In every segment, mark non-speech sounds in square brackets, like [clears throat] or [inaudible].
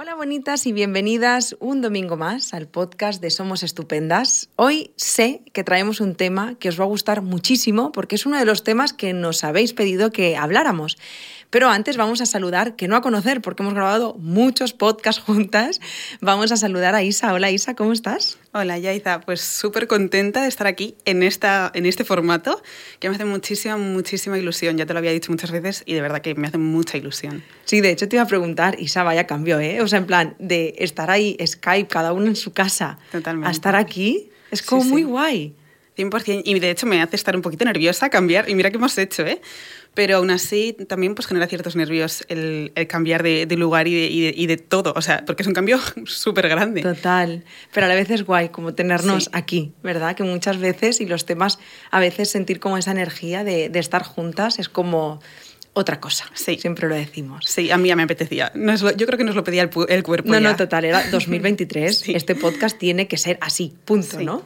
Hola bonitas y bienvenidas un domingo más al podcast de Somos Estupendas. Hoy sé que traemos un tema que os va a gustar muchísimo porque es uno de los temas que nos habéis pedido que habláramos. Pero antes vamos a saludar, que no a conocer, porque hemos grabado muchos podcasts juntas. Vamos a saludar a Isa. Hola Isa, ¿cómo estás? Hola Yaiza, pues súper contenta de estar aquí en, esta, en este formato, que me hace muchísima, muchísima ilusión. Ya te lo había dicho muchas veces y de verdad que me hace mucha ilusión. Sí, de hecho te iba a preguntar, Isa, vaya cambio, ¿eh? O sea, en plan, de estar ahí, Skype, cada uno en su casa, Totalmente. a estar aquí, es como Sí, muy sí. guay. 100%. Y de hecho me hace estar un poquito nerviosa cambiar. Y mira qué hemos hecho, ¿eh? Pero aún así también pues genera ciertos nervios el, el cambiar de, de lugar y de, y, de, y de todo. O sea, porque es un cambio [laughs] súper grande. Total, pero a la vez es guay como tenernos Sí. aquí, ¿verdad? Que muchas veces, y los temas, a veces sentir como esa energía de, de estar juntas es como otra cosa, Sí. siempre lo decimos. Sí, a mí ya me apetecía. Nos lo- yo creo que nos lo pedía el, cuerpo. No, ya. no, total, era [laughs] 2023, Sí. este podcast tiene que ser así, punto, Sí. ¿no?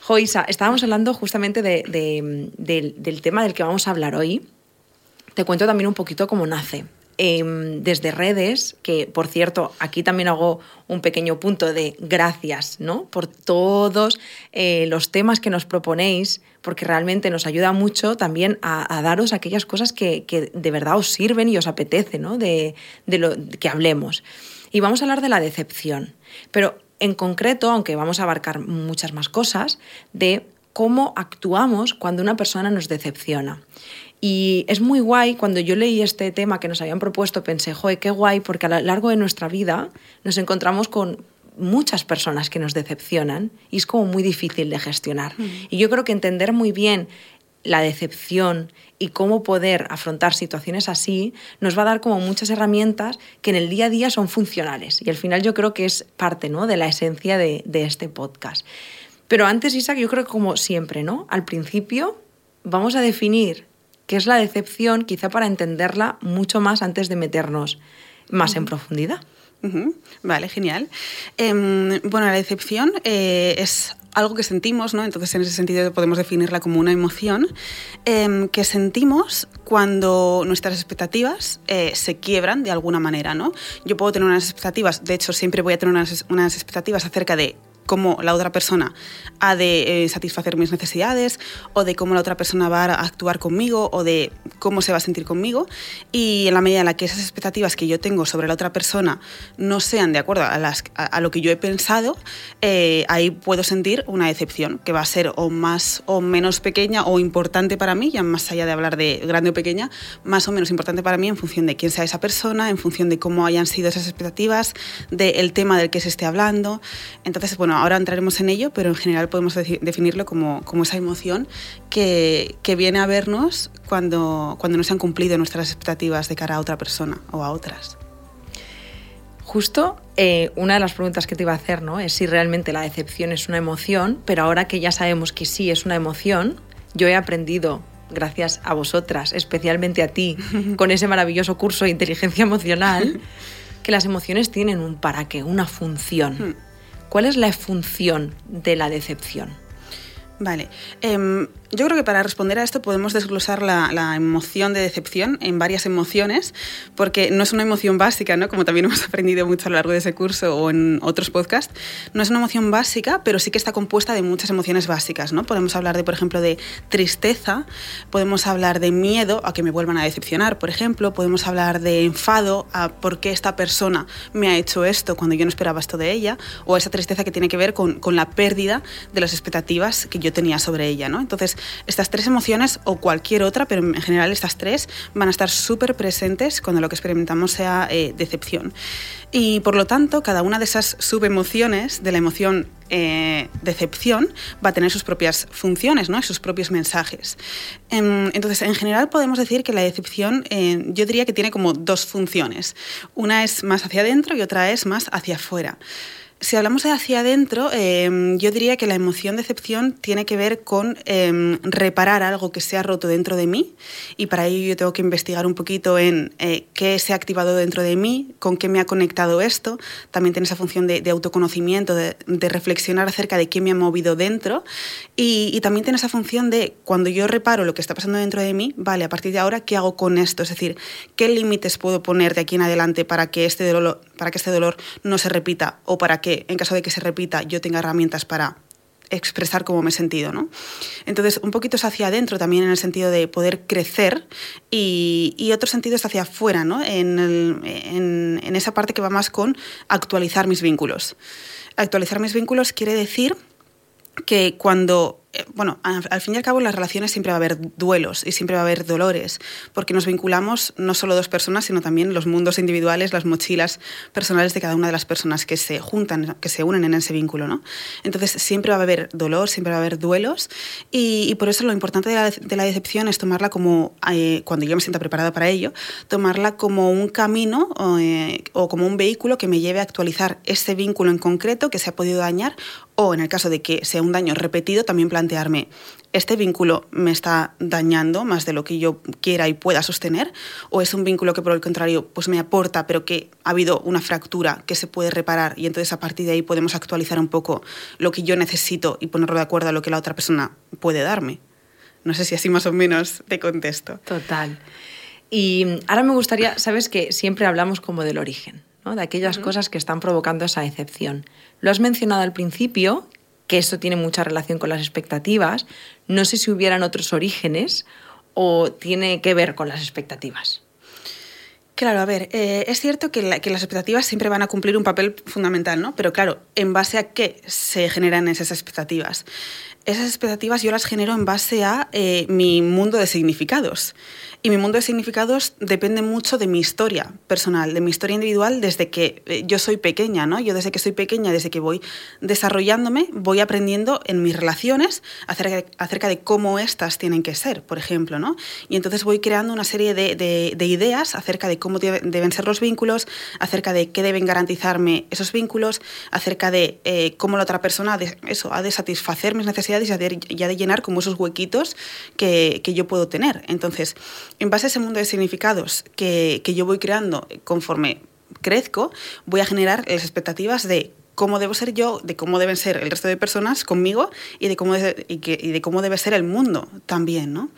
Jo, Isa, estábamos hablando justamente de- de- del, del tema del que vamos a hablar hoy. Te cuento también un poquito cómo nace. Em, desde redes, que por cierto, aquí también hago un pequeño punto de gracias, ¿no? Por todos eh, los temas que nos proponéis, porque realmente nos ayuda mucho también a, a daros aquellas cosas que, que de verdad os sirven y os apetece, ¿no? De, de lo que hablemos. Y vamos a hablar de la decepción, pero en concreto, aunque vamos a abarcar muchas más cosas, de cómo actuamos cuando una persona nos decepciona. Y es muy guay, cuando yo leí este tema que nos habían propuesto, pensé, joder, qué guay, porque a lo largo de nuestra vida nos encontramos con muchas personas que nos decepcionan y es como muy difícil de gestionar. Y yo creo que entender muy bien la decepción y cómo poder afrontar situaciones así nos va a dar como muchas herramientas que en el día a día son funcionales. Y al final yo creo que es parte ¿no? de la esencia de, de este podcast. Pero antes, Isaac, yo creo que como siempre, ¿no? Al principio vamos a definir qué es la decepción, quizá para entenderla mucho más antes de meternos más en profundidad. Vale, genial. Em, bueno, la decepción eh, es algo que sentimos, ¿no? Entonces, en ese sentido, podemos definirla como una emoción em, que sentimos cuando nuestras expectativas eh, se quiebran de alguna manera, ¿no? Yo puedo tener unas expectativas, de hecho, siempre voy a tener unas, unas expectativas acerca de cómo la otra persona ha de eh, satisfacer mis necesidades o de cómo la otra persona va a actuar conmigo o de cómo se va a sentir conmigo y en la medida en la que esas expectativas que yo tengo sobre la otra persona no sean de acuerdo a, lo que yo he pensado, eh, ahí puedo sentir una decepción que va a ser o más o menos pequeña o importante para mí, ya más allá de hablar de grande o pequeña, más o menos importante para mí en función de quién sea esa persona, en función de cómo hayan sido esas expectativas, del tema del que se esté hablando. Entonces, bueno, ahora entraremos en ello, pero en general podemos definirlo como, como esa emoción que, que viene a vernos cuando, cuando no se han cumplido nuestras expectativas de cara a otra persona o a otras. Justo eh, una de las preguntas que te iba a hacer ¿no? es si realmente la decepción es una emoción, pero ahora que ya sabemos que sí es una emoción, yo he aprendido, gracias a vosotras, especialmente a ti, [laughs] con ese maravilloso curso de inteligencia emocional, [laughs] que las emociones tienen un para qué, una función. ¿Cuál es la función de la decepción? Vale. Em, yo creo que para responder a esto podemos desglosar la, la emoción de decepción en varias emociones, porque no es una emoción básica, ¿no? Como también [laughs] hemos aprendido mucho a lo largo de ese curso o en otros podcasts. No es una emoción básica, pero sí que está compuesta de muchas emociones básicas, ¿no? Podemos hablar de, por ejemplo, de tristeza, podemos hablar de miedo a que me vuelvan a decepcionar, por ejemplo, podemos hablar de enfado a por qué esta persona me ha hecho esto cuando yo no esperaba esto de ella, o esa tristeza que tiene que ver con, con la pérdida de las expectativas que yo tenía sobre ella, ¿no? Entonces, estas tres emociones o cualquier otra, pero en general estas tres van a estar súper presentes cuando lo que experimentamos sea eh, decepción. Y por lo tanto, cada una de esas subemociones de la emoción eh, decepción va a tener sus propias funciones ¿no? y sus propios mensajes. Em, entonces, en general podemos decir que la decepción eh, yo diría que tiene como dos funciones. Una es más hacia adentro y otra es más hacia afuera. Si hablamos de hacia adentro, eh, yo diría que la emoción decepción tiene que ver con eh, reparar algo que se ha roto dentro de mí y para ello yo tengo que investigar un poquito en eh, qué se ha activado dentro de mí, con qué me ha conectado esto. También tiene esa función de, de autoconocimiento, de, de, reflexionar acerca de qué me ha movido dentro y, y, también tiene esa función de cuando yo reparo lo que está pasando dentro de mí, vale, a partir de ahora, ¿qué hago con esto? Es decir, ¿qué límites puedo poner de aquí en adelante para que este dolor, para que este dolor no se repita o para que, en caso de que se repita, yo tenga herramientas para expresar cómo me he sentido, ¿no? Entonces, un poquito es hacia adentro también en el sentido de poder crecer y, otro sentido es hacia afuera, ¿no? En, en, en esa parte que va más con actualizar mis vínculos. Actualizar mis vínculos quiere decir que cuando bueno, al fin y al cabo en las relaciones siempre va a haber duelos y siempre va a haber dolores, porque nos vinculamos no solo dos personas, sino también los mundos individuales, las mochilas personales de cada una de las personas que se juntan, que se unen en ese vínculo, ¿no? Entonces siempre va a haber dolor, siempre va a haber duelos y, por eso lo importante de la, decepción es tomarla como, eh, cuando yo me sienta preparada para ello, tomarla como un camino eh, o como un vehículo que me lleve a actualizar ese vínculo en concreto que se ha podido dañar o en el caso de que sea un daño repetido, también plantearme, ¿este vínculo me está dañando más de lo que yo quiera y pueda sostener? ¿O es un vínculo que por el contrario pues me aporta, pero que ha habido una fractura que se puede reparar y entonces a partir de ahí podemos actualizar un poco lo que yo necesito y ponerlo de acuerdo a lo que la otra persona puede darme? No sé si así más o menos te contesto. Total. Y ahora me gustaría, sabes que siempre hablamos como del origen de aquellas cosas que están provocando esa decepción. Lo has mencionado al principio, que esto tiene mucha relación con las expectativas. No sé si hubieran otros orígenes o tiene que ver con las expectativas. Claro, a ver, eh, es cierto que, las expectativas siempre van a cumplir un papel fundamental, ¿no? Pero claro, ¿en base a qué se generan esas expectativas? Esas expectativas yo las genero en base a eh, mi mundo de significados. Y mi mundo de significados depende mucho de mi historia personal, de mi historia individual desde que eh, yo soy pequeña, ¿no? Yo desde que soy pequeña, desde que voy desarrollándome, voy aprendiendo en mis relaciones acerca de, cómo éstas tienen que ser, por ejemplo, ¿no? Y entonces voy creando una serie de, ideas acerca de cómo deben ser los vínculos, acerca de qué deben garantizarme esos vínculos, acerca de eh, cómo la otra persona de, eso, ha de satisfacer mis necesidades y ha de, de llenar como esos huequitos que, que yo puedo tener. Entonces, en base a ese mundo de significados que, que yo voy creando conforme crezco, voy a generar las expectativas de cómo debo ser yo, de cómo deben ser el resto de personas conmigo y de cómo, y, de cómo debe ser el mundo también, ¿no?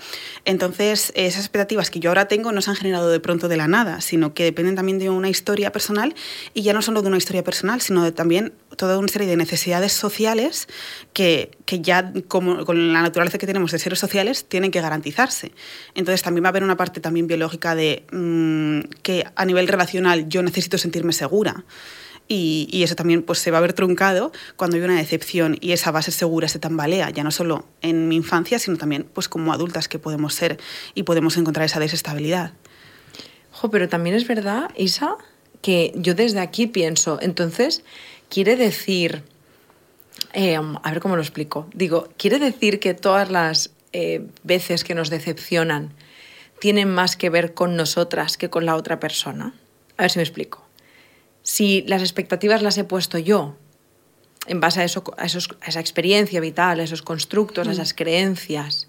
Entonces, esas expectativas que yo ahora tengo no se han generado de pronto de la nada, sino que dependen también de una historia personal y ya no solo de una historia personal, sino de también toda una serie de necesidades sociales que, que ya como, con la naturaleza que tenemos de seres sociales tienen que garantizarse. Entonces también va a haber una parte también biológica de mm, que a nivel relacional yo necesito sentirme segura. Y, eso también pues, se va a ver truncado cuando hay una decepción y esa base segura se tambalea, ya no solo en mi infancia, sino también pues, como adultas que podemos ser y podemos encontrar esa desestabilidad. Jo, pero también es verdad, Isa, que yo desde aquí pienso, entonces, quiere decir, eh, a ver cómo lo explico, digo, quiere decir que todas las eh, veces que nos decepcionan tienen más que ver con nosotras que con la otra persona. A ver si me explico si las expectativas las he puesto yo, en base a, eso, a, esa experiencia vital, a esos constructos, a mm. esas creencias,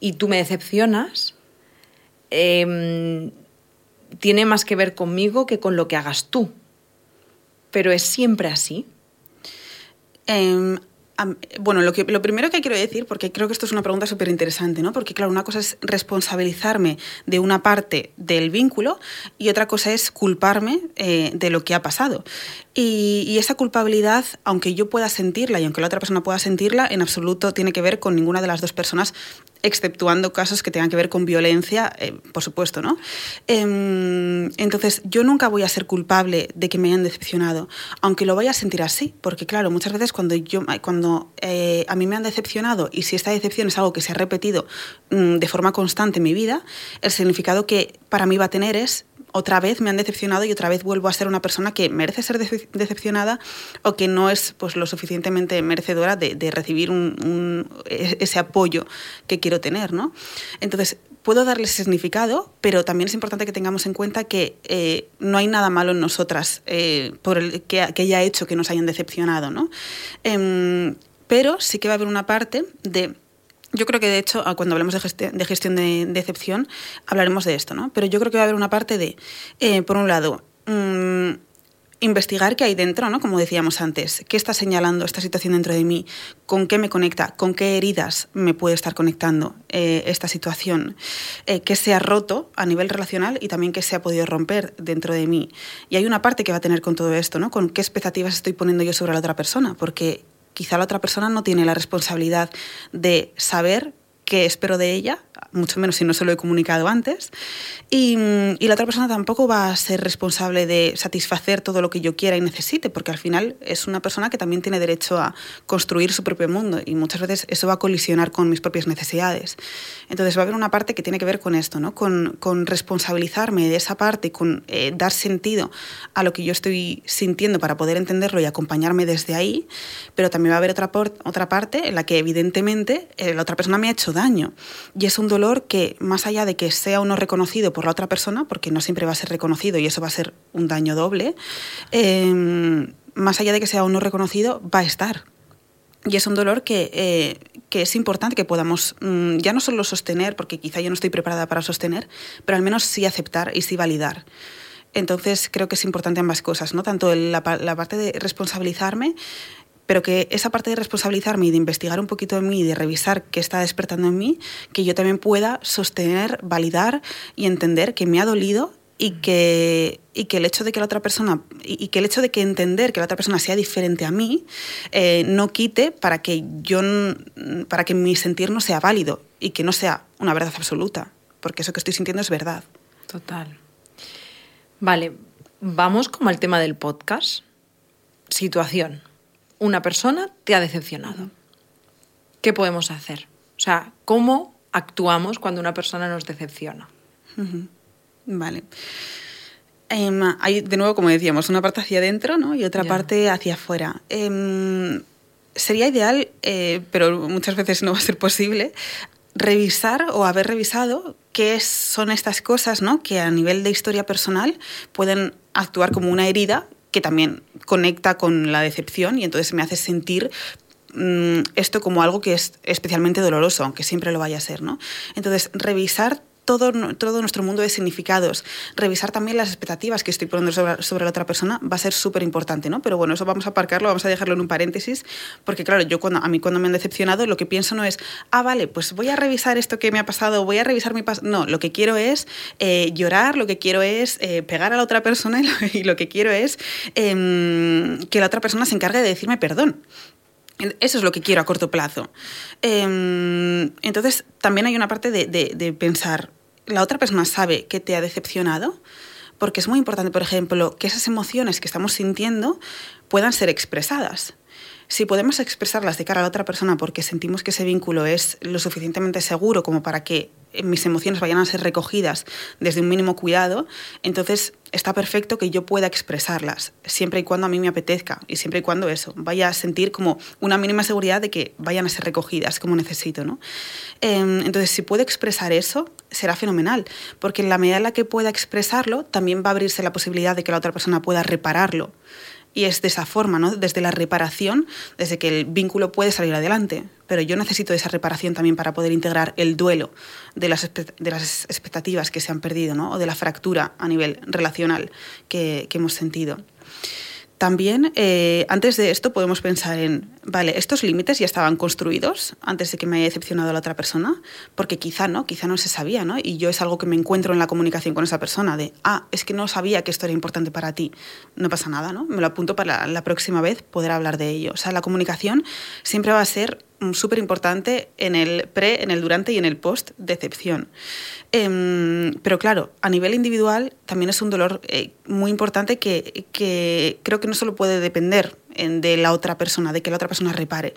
y tú me decepcionas, em, tiene más que ver conmigo que con lo que hagas tú. Pero es siempre así. Em, bueno, lo, que, lo primero que quiero decir, porque creo que esto es una pregunta súper interesante, ¿no? Porque, claro, una cosa es responsabilizarme de una parte del vínculo y otra cosa es culparme eh, de lo que ha pasado. Y, y, esa culpabilidad, aunque yo pueda sentirla y aunque la otra persona pueda sentirla, en absoluto tiene que ver con ninguna de las dos personas exceptuando casos que tengan que ver con violencia, eh, por supuesto, ¿no? Em, entonces, yo nunca voy a ser culpable de que me hayan decepcionado, aunque lo vaya a sentir así, porque claro, muchas veces cuando, yo, cuando eh, a mí me han decepcionado y si esta decepción es algo que se ha repetido mm, de forma constante en mi vida, el significado que para mí va a tener es otra vez me han decepcionado y otra vez vuelvo a ser una persona que merece ser decepcionada o que no es pues, lo suficientemente merecedora de, recibir e-, ese apoyo que quiero tener. ¿no? Entonces, puedo darle significado, pero también es importante que tengamos en cuenta que eh, no hay nada malo en nosotras eh, por el que, que, haya hecho que nos hayan decepcionado. ¿no? Em, pero sí que va a haber una parte de yo creo que de hecho, cuando hablemos de, gestión de, decepción, hablaremos de esto, ¿no? Pero yo creo que va a haber una parte de, eh, por un lado, mm, investigar qué hay dentro, ¿no? Como decíamos antes, qué está señalando esta situación dentro de mí, con qué me conecta, con qué heridas me puede estar conectando eh, esta situación, eh, qué se ha roto a nivel relacional y también qué se ha podido romper dentro de mí. Y hay una parte que va a tener con todo esto, ¿no? Con qué expectativas estoy poniendo yo sobre la otra persona, porque quizá la otra persona no tiene la responsabilidad de saber qué espero de ella, mucho menos si no se lo he comunicado antes, y, la otra persona tampoco va a ser responsable de satisfacer todo lo que yo quiera y necesite, porque al final es una persona que también tiene derecho a construir su propio mundo y muchas veces eso va a colisionar con mis propias necesidades. Entonces va a haber una parte que tiene que ver con esto, ¿no? con, con responsabilizarme de esa parte, con eh, dar sentido a lo que yo estoy sintiendo para poder entenderlo y acompañarme desde ahí, pero también va a haber otra, otra parte en la que evidentemente eh, la otra persona me ha hecho daño y es un dolor que más allá de que sea uno reconocido por la otra persona, porque no siempre va a ser reconocido y eso va a ser un daño doble, em, más allá de que sea uno reconocido, va a estar. Y es un dolor que, eh, que es importante que podamos mm, ya no solo sostener, porque quizá yo no estoy preparada para sostener, pero al menos sí aceptar y sí validar. Entonces creo que es importante ambas cosas, ¿no? Tanto la, la parte de responsabilizarme pero que esa parte de responsabilizarme y de investigar un poquito de mí y de revisar qué está despertando en mí, que yo también pueda sostener, validar y entender que me ha dolido y que, y que el hecho de que la otra persona y, que el hecho de que entender que la otra persona sea diferente a mí eh, no quite para que yo para que mi sentir no sea válido y que no sea una verdad absoluta porque eso que estoy sintiendo es verdad. Total. Vale vamos como al tema del podcast. Situación una persona te ha decepcionado. ¿Qué podemos hacer? O sea, ¿cómo actuamos cuando una persona nos decepciona? Vale. Em, hay, de nuevo, como decíamos, una parte hacia adentro ¿no? y otra parte hacia afuera. Em, sería ideal, eh, pero muchas veces no va a ser posible, revisar o haber revisado qué son estas cosas ¿no? que a nivel de historia personal pueden actuar como una herida que también conecta con la decepción y entonces me hace sentir mm, esto como algo que es especialmente doloroso, aunque siempre lo vaya a ser, ¿no? Entonces, revisar todo, todo nuestro mundo de significados, revisar también las expectativas que estoy poniendo sobre, la otra persona va a ser súper importante, ¿no? Pero bueno, eso vamos a aparcarlo, vamos a dejarlo en un paréntesis, porque claro, yo cuando, a mí cuando me han decepcionado lo que pienso no es, ah, vale, pues voy a revisar esto que me ha pasado, voy a revisar mi pasado. No, lo que quiero es eh, llorar, lo que quiero es eh, pegar a la otra persona [laughs] y lo, que quiero es em, que la otra persona se encargue de decirme perdón. Eso es lo que quiero a corto plazo. Em, entonces, también hay una parte de, pensar, la otra persona sabe que te ha decepcionado, porque es muy importante, por ejemplo, que esas emociones que estamos sintiendo puedan ser expresadas. Si podemos expresarlas de cara a la otra persona porque sentimos que ese vínculo es lo suficientemente seguro como para que mis emociones vayan a ser recogidas desde un mínimo cuidado, entonces está perfecto que yo pueda expresarlas, siempre y cuando a mí me apetezca y siempre y cuando eso, vaya a sentir como una mínima seguridad de que vayan a ser recogidas como necesito. ¿no? Em, entonces, si puedo expresar eso, será fenomenal, porque en la medida en la que pueda expresarlo, también va a abrirse la posibilidad de que la otra persona pueda repararlo. Y es de esa forma, ¿no? desde la reparación, desde que el vínculo puede salir adelante. Pero yo necesito esa reparación también para poder integrar el duelo de las, de las expectativas que se han perdido ¿no? o de la fractura a nivel relacional que, que hemos sentido. También, eh, antes de esto, podemos pensar en, vale, estos límites ya estaban construidos antes de que me haya decepcionado la otra persona, porque quizá no, quizá no se sabía, ¿no? Y yo es algo que me encuentro en la comunicación con esa persona, de, ah, es que no sabía que esto era importante para ti. No pasa nada, ¿no? Me lo apunto para la próxima vez poder hablar de ello. O sea, la comunicación siempre va a ser súper importante en el pre, en el durante y en el post decepción. Em, pero claro, a nivel individual también es un dolor eh, muy importante que, que, creo que no solo puede depender de la otra persona, de que la otra persona repare.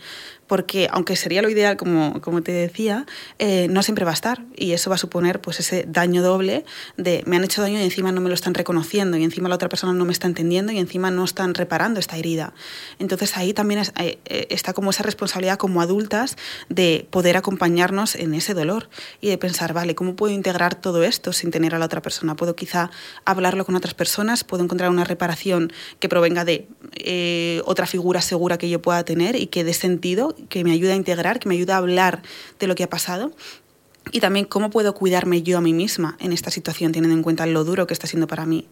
Porque aunque sería lo ideal, como, como te decía, eh, no siempre va a estar. Y eso va a suponer pues, ese daño doble de me han hecho daño y encima no me lo están reconociendo, y encima la otra persona no me está entendiendo, y encima no están reparando esta herida. Entonces ahí también eh, eh, está como esa responsabilidad como adultas de poder acompañarnos en ese dolor y de pensar, vale, ¿cómo puedo integrar todo esto sin tener a la otra persona? ¿Puedo quizá hablarlo con otras personas? ¿Puedo encontrar una reparación que provenga de otra figura segura que yo pueda tener y que dé sentido, que me ayude a integrar, que me ayude a hablar de lo que ha pasado. Y también cómo puedo cuidarme yo a mí misma en esta situación, teniendo en cuenta lo duro que está siendo para mí.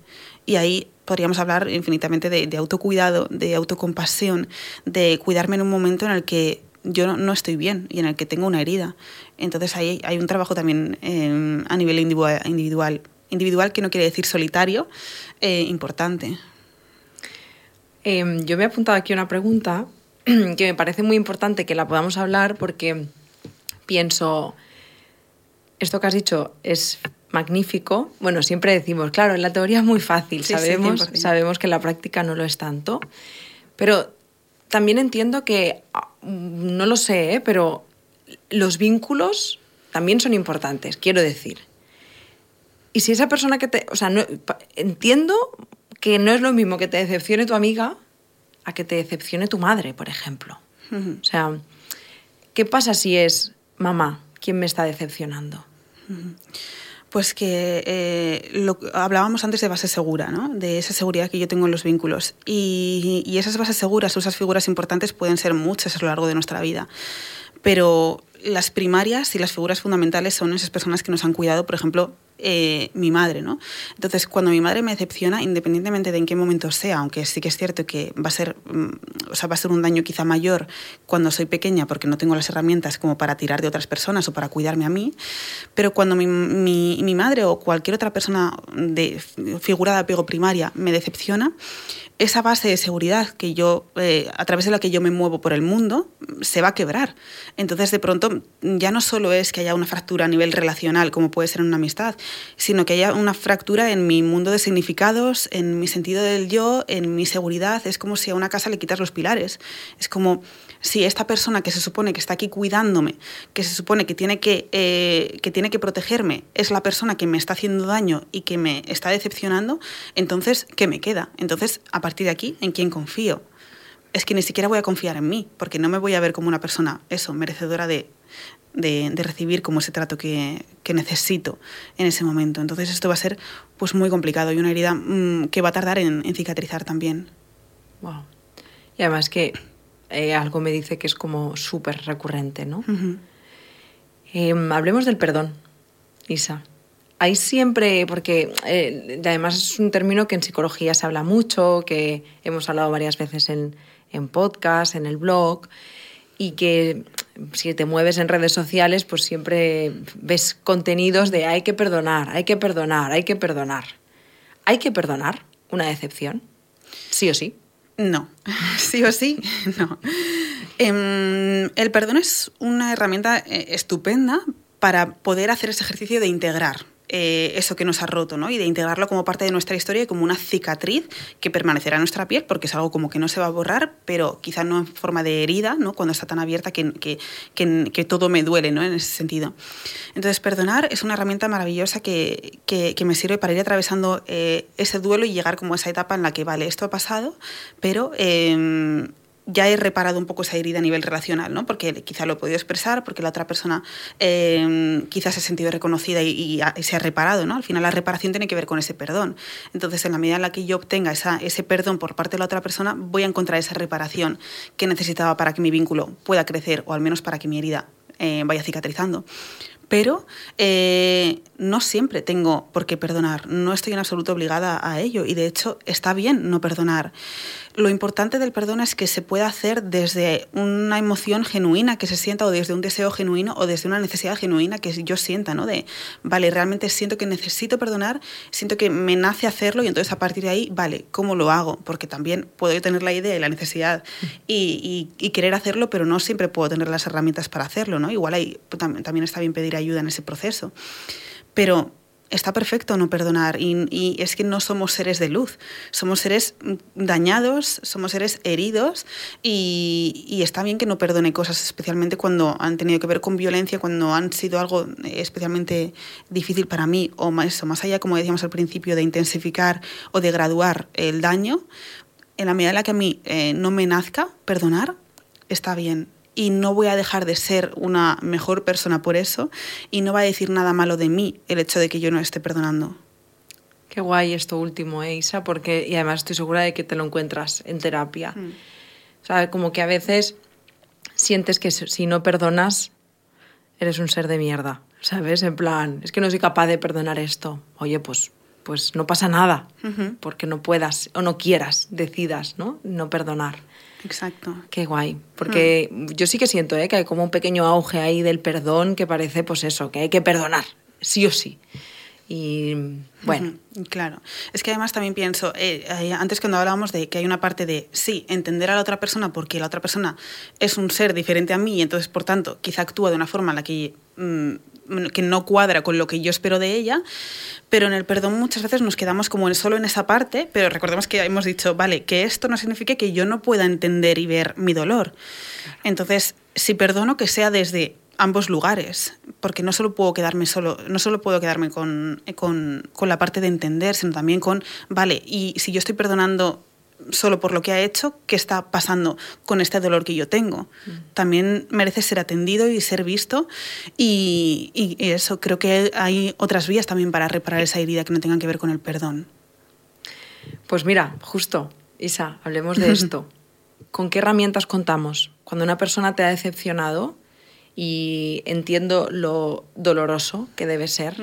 Y ahí podríamos hablar infinitamente de, autocuidado, de autocompasión, de cuidarme en un momento en el que yo no, estoy bien y en el que tengo una herida. Entonces ahí hay un trabajo también em, a nivel individual, individual, que no quiere decir solitario, eh, importante. Em, yo me he apuntado aquí una pregunta [clears throat] que me parece muy importante que la podamos hablar porque pienso, esto que has dicho es magnífico. Bueno, siempre decimos, claro, en la teoría es muy fácil, sabemos, sabemos que en la práctica no lo es tanto, pero también entiendo que, ah, no lo sé, ¿eh? pero los vínculos también son importantes, quiero decir. Y si esa persona que te... O sea, no, entiendo que no es lo mismo que te decepcione tu amiga a que te decepcione tu madre, por ejemplo. O sea, ¿qué pasa si es mamá quien me está decepcionando? Pues que eh, lo, hablábamos antes de base segura, ¿no? de esa seguridad que yo tengo en los vínculos. Y, y esas bases seguras esas figuras importantes pueden ser muchas a lo largo de nuestra vida. Pero las primarias y las figuras fundamentales son esas personas que nos han cuidado, por ejemplo, eh, mi madre, ¿no? Entonces, cuando mi madre me decepciona, independientemente de en qué momento sea, aunque sí que es cierto que va a ser, mm, o sea, va a ser un daño quizá mayor cuando soy pequeña porque no tengo las herramientas como para tirar de otras personas o para cuidarme a mí, pero cuando mi, mi, mi madre o cualquier otra persona de figura de apego primaria me decepciona, esa base de seguridad que yo, eh, a través de la que yo me muevo por el mundo, se va a quebrar. Entonces, de pronto, ya no solo es que haya una fractura a nivel relacional, como puede ser en una amistad, sino que haya una fractura en mi mundo de significados, en mi sentido del yo, en mi seguridad. Es como si a una casa le quitas los pilares. Es como si esta persona que se supone que está aquí cuidándome, que se supone que tiene que, eh, que tiene que protegerme, es la persona que me está haciendo daño y que me está decepcionando, entonces, ¿qué me queda? Entonces, a partir de aquí, ¿en quién confío? Es que ni siquiera voy a confiar en mí, porque no me voy a ver como una persona, eso, merecedora de, de, recibir como ese trato que, que, necesito en ese momento. Entonces esto va a ser pues muy complicado y una herida mm, que va a tardar en, en, cicatrizar también. Wow. Y además que eh, algo me dice que es como súper recurrente, ¿no? Em, hablemos del perdón, Isa. Hay siempre, porque eh, además es un término que en psicología se habla mucho, que hemos hablado varias veces en, en podcast, en el blog, y que si te mueves en redes sociales, pues siempre ves contenidos de hay que perdonar, hay que perdonar, hay que perdonar. ¿Hay que perdonar una decepción? Sí o sí. No, [laughs] sí o sí, [laughs] no. Em, el perdón es una herramienta eh, estupenda para poder hacer ese ejercicio de integrar eh, eso que nos ha roto, ¿no? Y de integrarlo como parte de nuestra historia y como una cicatriz que permanecerá en nuestra piel, porque es algo como que no se va a borrar, pero quizá no en forma de herida, ¿no? Cuando está tan abierta que, que, que, todo me duele, ¿no? En ese sentido. Entonces, perdonar es una herramienta maravillosa que, me sirve para ir atravesando eh, ese duelo y llegar como a esa etapa en la que, vale, esto ha pasado, pero em, ya he reparado un poco esa herida a nivel relacional, ¿no? Porque quizá lo he podido expresar, porque la otra persona eh, quizás se ha sentido reconocida y, se ha reparado, ¿no? Al final la reparación tiene que ver con ese perdón. Entonces, en la medida en la que yo obtenga ese perdón por parte de la otra persona, voy a encontrar esa reparación que necesitaba para que mi vínculo pueda crecer o al menos para que mi herida eh, vaya cicatrizando pero eh, no siempre tengo por qué perdonar, no estoy en absoluto obligada a ello y de hecho está bien no perdonar. Lo importante del perdón es que se pueda hacer desde una emoción genuina que se sienta o desde un deseo genuino o desde una necesidad genuina que yo sienta, ¿no? De, vale, realmente siento que necesito perdonar, siento que me nace hacerlo y entonces a partir de ahí, vale, ¿cómo lo hago? Porque también puedo tener la idea y la necesidad y, querer hacerlo, pero no siempre puedo tener las herramientas para hacerlo, ¿no? Igual ahí, pues, también está bien pedir ayuda en ese proceso. Pero está perfecto no perdonar y, es que no somos seres de luz, somos seres dañados, somos seres heridos y, está bien que no perdone cosas, especialmente cuando han tenido que ver con violencia, cuando han sido algo especialmente difícil para mí o más, más allá, como decíamos al principio, de intensificar o de graduar el daño, en la medida en la que a mí eh, no me nazca perdonar, está bien y no voy a dejar de ser una mejor persona por eso y no va a decir nada malo de mí el hecho de que yo no esté perdonando. Qué guay esto último, eh, Isa, porque y además estoy segura de que te lo encuentras en terapia. Mm. O sea, como que a veces sientes que si no perdonas eres un ser de mierda, ¿sabes? En plan, es que no soy capaz de perdonar esto. Oye, pues pues no pasa nada, porque no puedas o no quieras, decidas, ¿no? No perdonar. Exacto. Qué guay. Porque mm. yo sí que siento ¿eh? que hay como un pequeño auge ahí del perdón que parece, pues eso, que hay que perdonar, sí o sí. Y bueno. Claro. Es que además también pienso, eh, eh, antes cuando hablábamos de que hay una parte de, sí, entender a la otra persona porque la otra persona es un ser diferente a mí y entonces, por tanto, quizá actúa de una forma en la que mm, que no cuadra con lo que yo espero de ella, pero en el perdón muchas veces nos quedamos como solo en esa parte, pero recordemos que hemos dicho, vale, que esto no signifique que yo no pueda entender y ver mi dolor. Entonces, si perdono, que sea desde ambos lugares, porque no solo puedo quedarme solo, no solo puedo quedarme con, con, con la parte de entender, sino también con, vale, y si yo estoy perdonando solo por lo que ha hecho, qué está pasando con este dolor que yo tengo. Mm. También merece ser atendido y ser visto y, eso, creo que hay otras vías también para reparar esa herida que no tengan que ver con el perdón. Pues mira, justo, Isa, hablemos de esto. [laughs] ¿Con qué herramientas contamos? Cuando una persona te ha decepcionado y entiendo lo doloroso que debe ser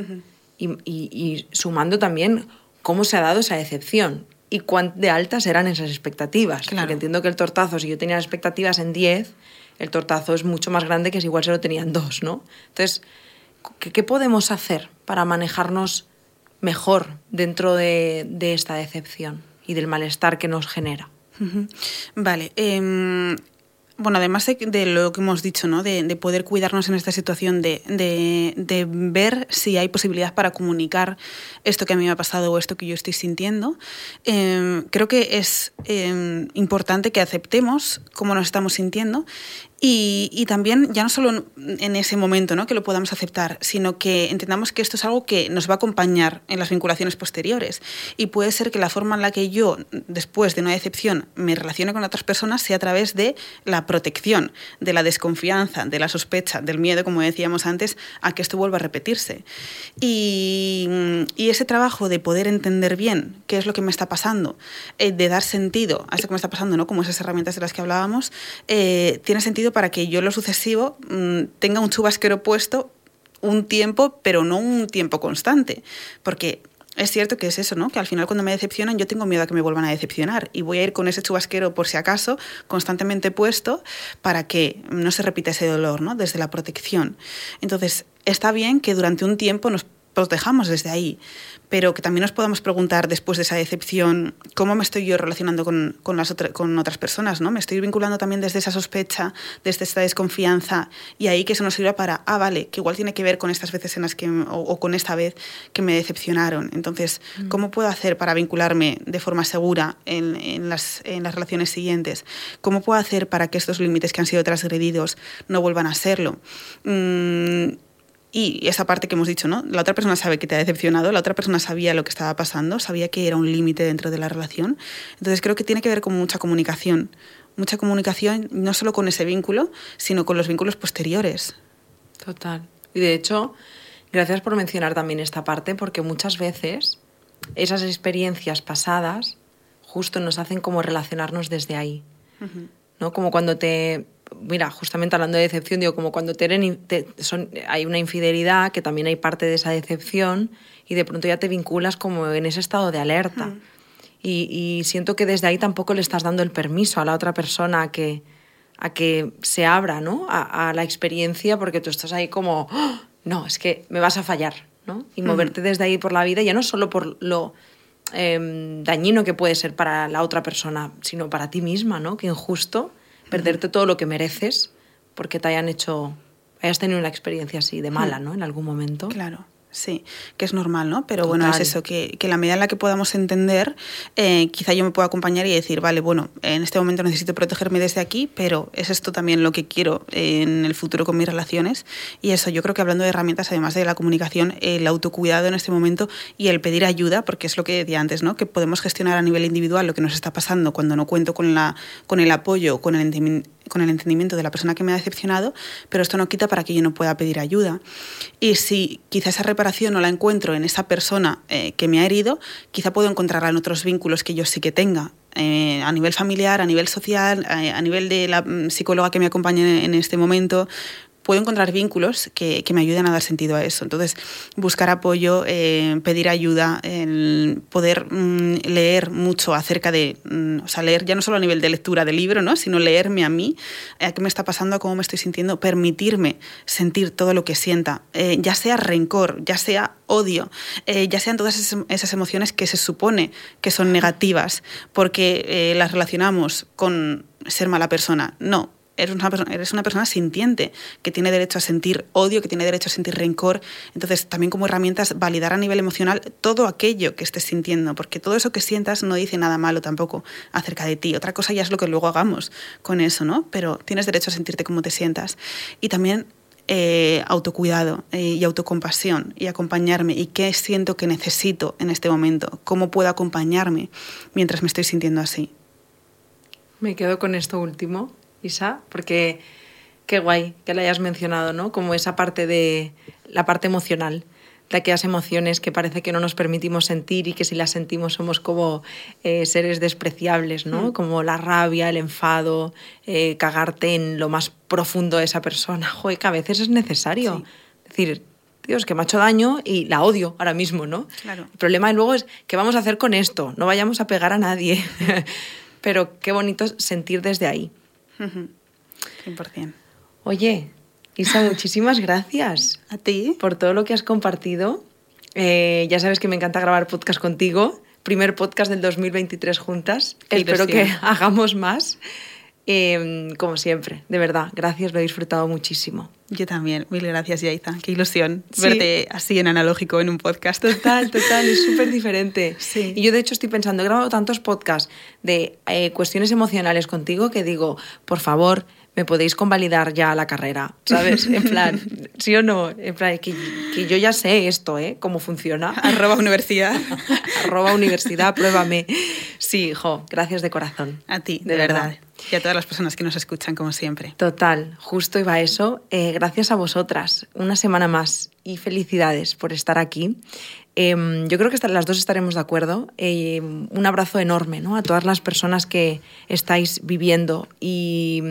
y, y sumando también cómo se ha dado esa decepción y cuán de altas eran esas expectativas. Porque entiendo que el tortazo, si yo tenía expectativas en 10, el tortazo es mucho más grande que si igual se lo tenían dos, ¿no? Entonces, ¿qué, podemos hacer para manejarnos mejor dentro de, esta decepción y del malestar que nos genera? Vale. Em, bueno, además de, lo que hemos dicho, ¿no? de, poder cuidarnos en esta situación, de, de, ver si hay posibilidad para comunicar esto que a mí me ha pasado o esto que yo estoy sintiendo, em, creo que es em, importante que aceptemos cómo nos estamos sintiendo y, también, ya no solo en ese momento ¿no? que lo podamos aceptar, sino que entendamos que esto es algo que nos va a acompañar en las vinculaciones posteriores. Y puede ser que la forma en la que yo, después de una decepción, me relacione con otras personas sea a través de la protección, de la desconfianza, de la sospecha, del miedo, como decíamos antes, a que esto vuelva a repetirse. Y, ese trabajo de poder entender bien qué es lo que me está pasando, eh, de dar sentido a esto que me está pasando, ¿no? como esas herramientas de las que hablábamos, eh, tiene sentido para que yo lo sucesivo mm, tenga un chubasquero puesto un tiempo, pero no un tiempo constante. Porque es cierto que es eso, ¿no? Que al final cuando me decepcionan yo tengo miedo a que me vuelvan a decepcionar y voy a ir con ese chubasquero por si acaso constantemente puesto para que no se repita ese dolor, ¿no? Desde la protección. Entonces, está bien que durante un tiempo nos protejamos desde ahí, pero que también nos podamos preguntar después de esa decepción cómo me estoy yo relacionando con, con, las con otras personas, ¿no? Me estoy vinculando también desde esa sospecha, desde esta desconfianza y ahí que eso nos sirva para, ah, vale, que igual tiene que ver con estas veces en las que, o, con esta vez que me decepcionaron. Entonces, mm. ¿cómo puedo hacer para vincularme de forma segura en, en, las, en las relaciones siguientes? ¿Cómo puedo hacer para que estos límites que han sido transgredidos no vuelvan a serlo? Mm, y esa parte que hemos dicho, ¿no? La otra persona sabe que te ha decepcionado, la otra persona sabía lo que estaba pasando, sabía que era un límite dentro de la relación. Entonces creo que tiene que ver con mucha comunicación. Mucha comunicación no solo con ese vínculo, sino con los vínculos posteriores. Total. Y de hecho, gracias por mencionar también esta parte, porque muchas veces esas experiencias pasadas justo nos hacen como relacionarnos desde ahí. ¿no? Como cuando te mira, justamente hablando de decepción, digo, como cuando te, son, hay una infidelidad, que también hay parte de esa decepción, y de pronto ya te vinculas como en ese estado de alerta. Y, siento que desde ahí tampoco le estás dando el permiso a la otra persona a que, a que se abra ¿no? a, la experiencia, porque tú estás ahí como, ¡Oh! no, es que me vas a fallar. ¿no? Y moverte desde ahí por la vida, ya no solo por lo em, dañino que puede ser para la otra persona, sino para ti misma, ¿no? Que injusto perderte todo lo que mereces porque te hayan hecho, hayas tenido una experiencia así de mala, ¿no? En algún momento. Claro. Sí, que es normal, ¿no? Pero bueno, es eso, que, que, la medida en la que podamos entender, eh, quizá yo me pueda acompañar y decir, vale, bueno, en este momento necesito protegerme desde aquí, pero es esto también lo que quiero en el futuro con mis relaciones. Y eso, yo creo que hablando de herramientas, además de la comunicación, el autocuidado en este momento y el pedir ayuda, porque es lo que decía antes, ¿no? Que podemos gestionar a nivel individual lo que nos está pasando cuando no cuento con, la, con el apoyo, con el entendimiento con el entendimiento de la persona que me ha decepcionado, pero esto no quita para que yo no pueda pedir ayuda. Y si quizá esa reparación no la encuentro en esa persona eh, que me ha herido, quizá puedo encontrarla en otros vínculos que yo sí que tenga, eh, a nivel familiar, a nivel social, eh, a nivel de la mm, psicóloga que me acompaña en este momento, puedo encontrar vínculos que, que me ayuden a dar sentido a eso. Entonces, buscar apoyo, eh, pedir ayuda, poder mm, leer mucho acerca de, mm, o sea, leer ya no solo a nivel de lectura de libro, ¿no? sino leerme a mí, a qué me está pasando, a cómo me estoy sintiendo, permitirme sentir todo lo que sienta, eh, ya sea rencor, ya sea odio, eh, ya sean todas esas, emociones que se supone que son negativas, porque las relacionamos con ser mala persona. No, eres una, persona, eres sintiente, que tiene derecho a sentir odio, que tiene derecho a sentir rencor. Entonces, también como herramientas, validar a nivel emocional todo aquello que estés sintiendo, porque todo eso que sientas no dice nada malo tampoco acerca de ti. Otra cosa ya es lo que luego hagamos con eso, ¿no? Pero tienes derecho a sentirte como te sientas. Y también eh, autocuidado eh, y autocompasión y acompañarme y qué siento que necesito en este momento, cómo puedo acompañarme mientras me estoy sintiendo así. Me quedo con esto último, Isa, porque qué guay que la hayas mencionado, ¿no? Como esa parte de la parte emocional, de aquellas emociones que parece que no nos permitimos sentir y que si las sentimos somos como eh, seres despreciables, ¿no? Mm. Como la rabia, el enfado, eh, cagarte en lo más profundo de esa persona. [laughs] Joder, que a veces es necesario. decir, Dios, que me ha hecho daño y la odio ahora mismo, ¿no? Claro. El problema luego es, ¿qué vamos a hacer con esto? No vayamos a pegar a nadie. [laughs] pero qué bonito sentir desde ahí. 100%. Oye, Isa, [laughs] muchísimas gracias. A ti. Por todo lo que has compartido. Eh, ya sabes que me encanta grabar podcast contigo. Primer podcast del 2023 juntas. Espero que [laughs] hagamos más. Em, como siempre, de verdad, gracias, lo he disfrutado muchísimo. Yo también, mil gracias, Yaiza. Qué ilusión verte así en analógico en un podcast. Total, [laughs] total, es súper diferente. Sí. Y yo, de hecho, estoy pensando, he grabado tantos podcasts de eh, cuestiones emocionales contigo que digo, por favor, me podéis convalidar ya la carrera, ¿sabes? En plan, [laughs] ¿sí o no? En plan, que, que yo ya sé esto, ¿eh? Cómo funciona. Arroba universidad. [laughs] Arroba universidad, pruébame. Sí, hijo, gracias de corazón. A ti, de, verdad. Y a todas las personas que nos escuchan, como siempre. Total, justo iba eso. Eh, gracias a vosotras, una semana más y felicidades por estar aquí. Eh, yo creo que las dos estaremos de acuerdo. Eh, un abrazo enorme ¿no? a todas las personas que estáis viviendo y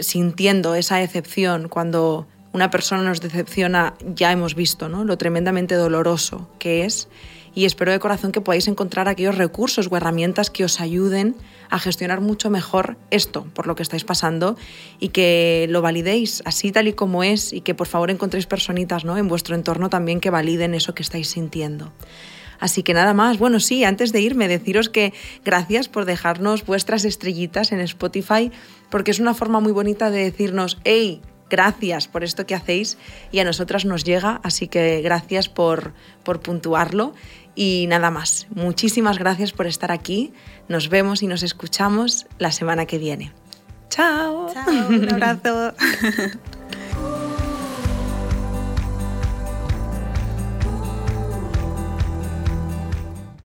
sintiendo esa decepción cuando una persona nos decepciona, ya hemos visto ¿no? lo tremendamente doloroso que es. Y espero de corazón que podáis encontrar aquellos recursos o herramientas que os ayuden a gestionar mucho mejor esto, por lo que estáis pasando, y que lo validéis así tal y como es, y que por favor encontréis personitas ¿no? en vuestro entorno también que validen eso que estáis sintiendo. Así que nada más, bueno, sí, antes de irme, deciros que gracias por dejarnos vuestras estrellitas en Spotify, porque es una forma muy bonita de decirnos, hey, gracias por esto que hacéis y a nosotras nos llega, así que gracias por, por puntuarlo. Y nada más, muchísimas gracias por estar aquí, nos vemos y nos escuchamos la semana que viene. Chao. Chao, un abrazo. [laughs]